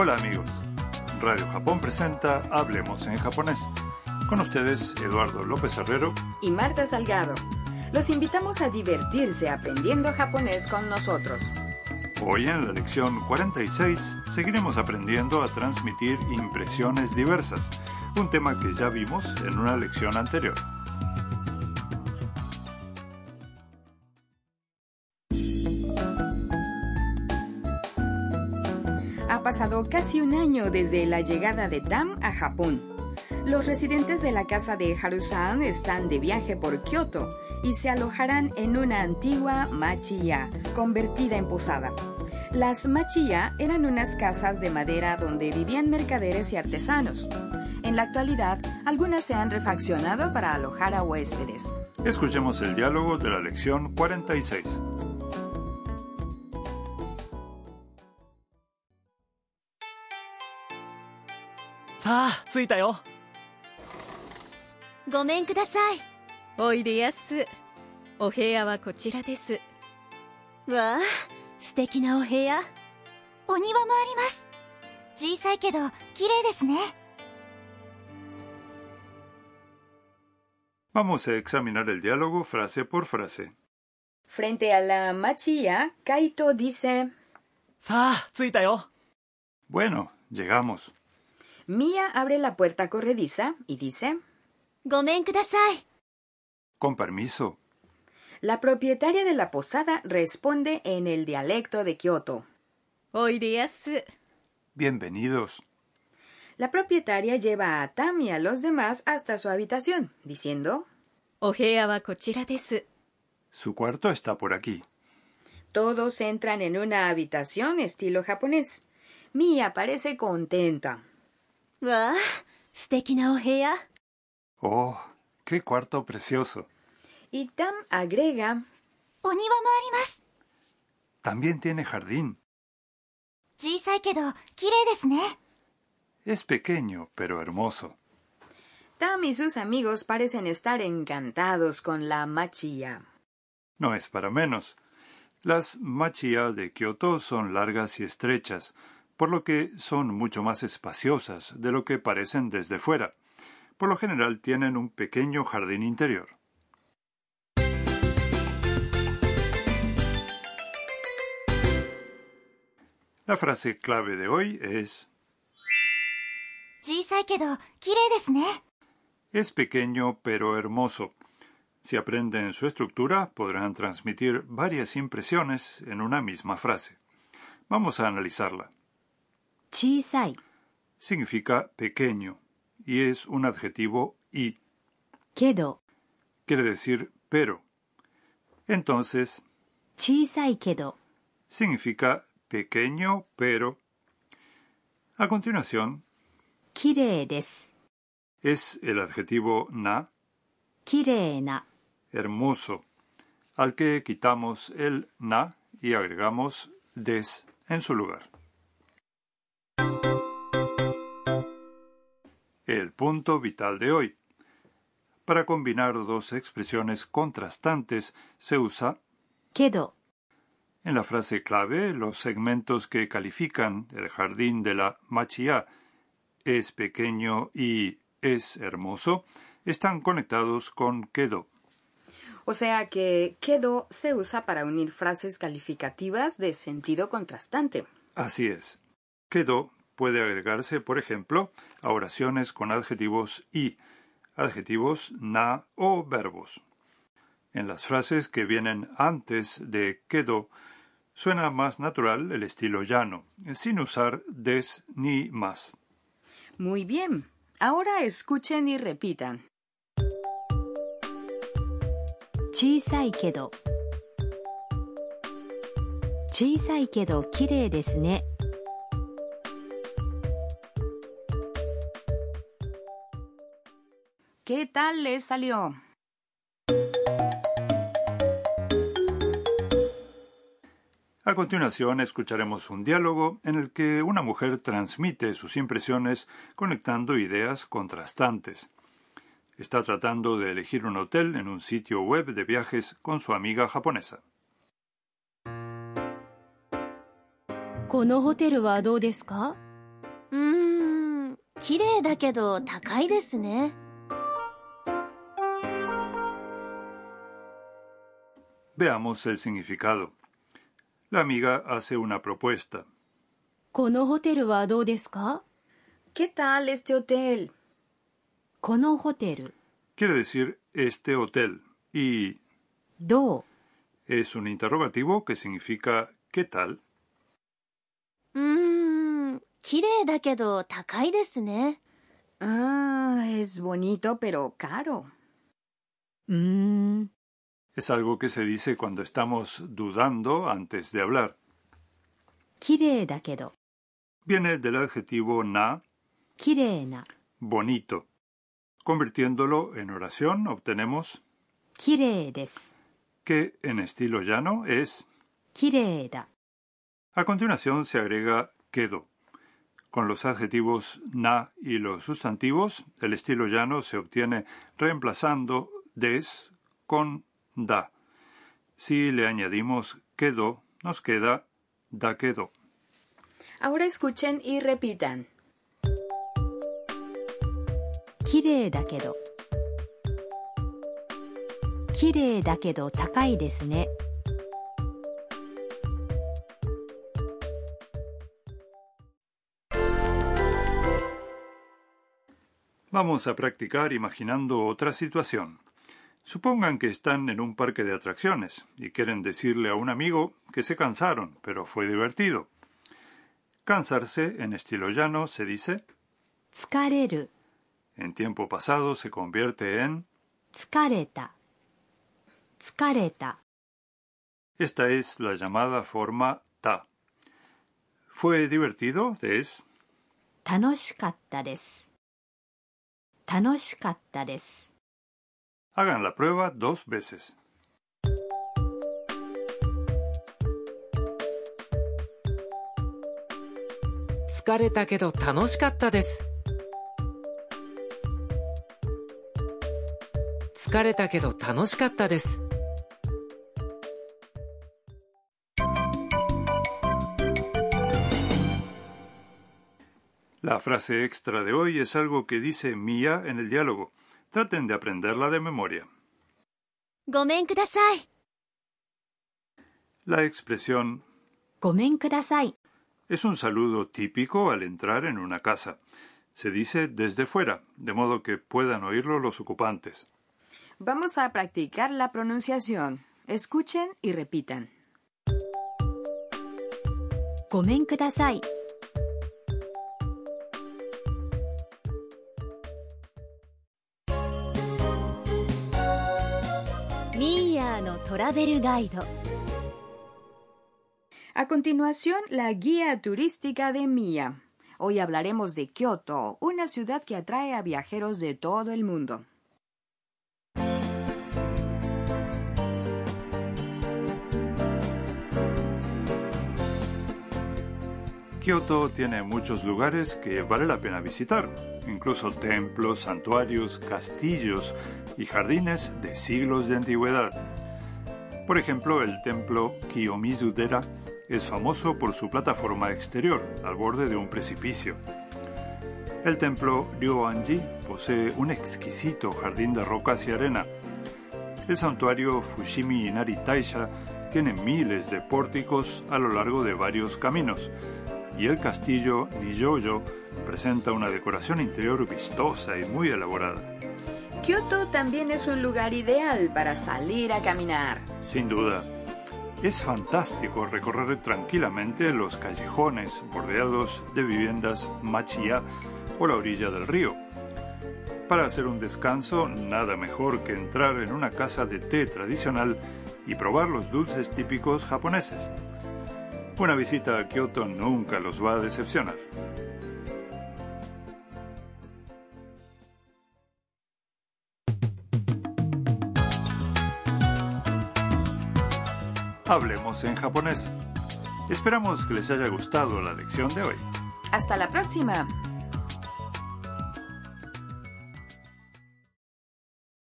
Hola amigos. Radio Japón presenta Hablemos en japonés. Con ustedes Eduardo López Herrero y Marta Salgado. Los invitamos a divertirse aprendiendo japonés con nosotros. Hoy en la lección 46 seguiremos aprendiendo a transmitir impresiones diversas, un tema que ya vimos en una lección anterior. Ha pasado casi un año desde la llegada de Tam a Japón. Los residentes de la casa de Harusan están de viaje por Kioto y se alojarán en una antigua machiya convertida en posada. Las machiya eran unas casas de madera donde vivían mercaderes y artesanos. En la actualidad, algunas se han refaccionado para alojar a huéspedes. Escuchemos el diálogo de la lección 46. さあ着いたよごめんくださいおいでやすお部屋はこちらですわあ素敵なお部屋お庭もあります小さいけど綺麗ですね Vamos a examinar el diálogo frase por frase. Frente a la machiya, Kaito dice, さあ着いたよ Bueno, llegamos. Mia abre la puerta corrediza y dice: Gomen kudasai. Con permiso. La propietaria de la posada responde en el dialecto de Kioto. Oideasu. Bienvenidos. La propietaria lleva a Tam y a los demás hasta su habitación, diciendo: Ojea wa kochira desu. Su cuarto está por aquí. Todos entran en una habitación estilo japonés. Mia parece contenta. わあ素敵なお部屋 Oh, qué cuarto precioso. Y Tam agrega, お庭もあります También tiene jardín. 小さいけど綺麗ですね Es pequeño, pero hermoso. Tam y sus amigos parecen estar encantados con la machiya. No es para menos. Las machiya de Kioto son largas y estrechas, por lo que son mucho más espaciosas de lo que parecen desde fuera. Por lo general tienen un pequeño jardín interior. La frase clave de hoy es es pequeño pero hermoso. Si aprenden su estructura, podrán transmitir varias impresiones en una misma frase. Vamos a analizarla. Chisai significa pequeño y es un adjetivo y. Kedo quiere decir pero. Entonces, chisai kedo significa pequeño pero. A continuación, kirei es el adjetivo na, kirei na, hermoso, al que quitamos el na y agregamos des en su lugar. El punto vital de hoy. Para combinar dos expresiones contrastantes se usa けど en la frase clave los segmentos que califican el jardín de la machiya es pequeño y es hermoso están conectados con quedo. O sea que kedo se usa para unir frases calificativas de sentido contrastante. Así es. Quedo puede agregarse, por ejemplo, a oraciones con adjetivos y, adjetivos, na o verbos. En las frases que vienen antes de quedo, suena más natural el estilo llano, sin usar des ni más. Muy bien. Ahora escuchen y repitan. Chisai kedo. Chisai kedo kirei desu ne. ¿Qué tal les salió? A continuación escucharemos un diálogo en el que una mujer transmite sus impresiones conectando ideas contrastantes. Está tratando de elegir un hotel en un sitio web de viajes con su amiga japonesa. このホテルはどうですか 綺麗だけど高いですね Veamos el significado. La amiga hace una propuesta. ¿Qué tal este hotel? Quiere decir este hotel. Y. Do. Es un interrogativo que significa ¿qué tal? Mmm. Ah, es bonito pero caro. Mmm. Es algo que se dice cuando estamos dudando antes de hablar. Viene del adjetivo na, na, bonito. Convirtiéndolo en oración obtenemos que en estilo llano es da. A continuación se agrega kedo. Con los adjetivos na y los sustantivos, el estilo llano se obtiene reemplazando des con da. Si le añadimos quedo nos queda da quedo Ahora escuchen y repitan. Kirei da quedó. Kirei da quedó takai desu ne. Vamos a practicar imaginando otra situación. Supongan que están en un parque de atracciones y quieren decirle a un amigo que se cansaron, pero fue divertido. Cansarse en estilo llano se dice tsukareru. En tiempo pasado se convierte en tsukareta. Tsukareta. Esta es la llamada forma ta. Fue divertido es Hagan la prueba dos veces. La frase extra de hoy es algo que dice Mia en el diálogo. Traten de aprenderla de memoria. La expresión Gomen es un saludo típico al entrar en una casa. Se dice desde fuera, de modo que puedan oírlo los ocupantes. Vamos a practicar la pronunciación. Escuchen y repitan. Gomen. ラベルガイド A continuación, la guía turística de Mia. Hoy hablaremos de Kioto, una ciudad que atrae a viajeros de todo el mundo. Kioto tiene muchos lugares que vale la pena visitar, incluso templos, santuarios, castillos y jardines de siglos de antigüedad. Por ejemplo, el templo Kiyomizu-dera es famoso por su plataforma exterior, al borde de un precipicio. El templo Ryoanji posee un exquisito jardín de rocas y arena. El santuario Fushimi Inari Taisha tiene miles de pórticos a lo largo de varios caminos, y el castillo Nijoyo presenta una decoración interior vistosa y muy elaborada. Kioto también es un lugar ideal para salir a caminar. Sin duda, es fantástico recorrer tranquilamente los callejones bordeados de viviendas machiya o la orilla del río. Para hacer un descanso, nada mejor que entrar en una casa de té tradicional y probar los dulces típicos japoneses. Una visita a Kioto nunca los va a decepcionar. Hablemos en japonés. Esperamos que les haya gustado la lección de hoy. Hasta la próxima.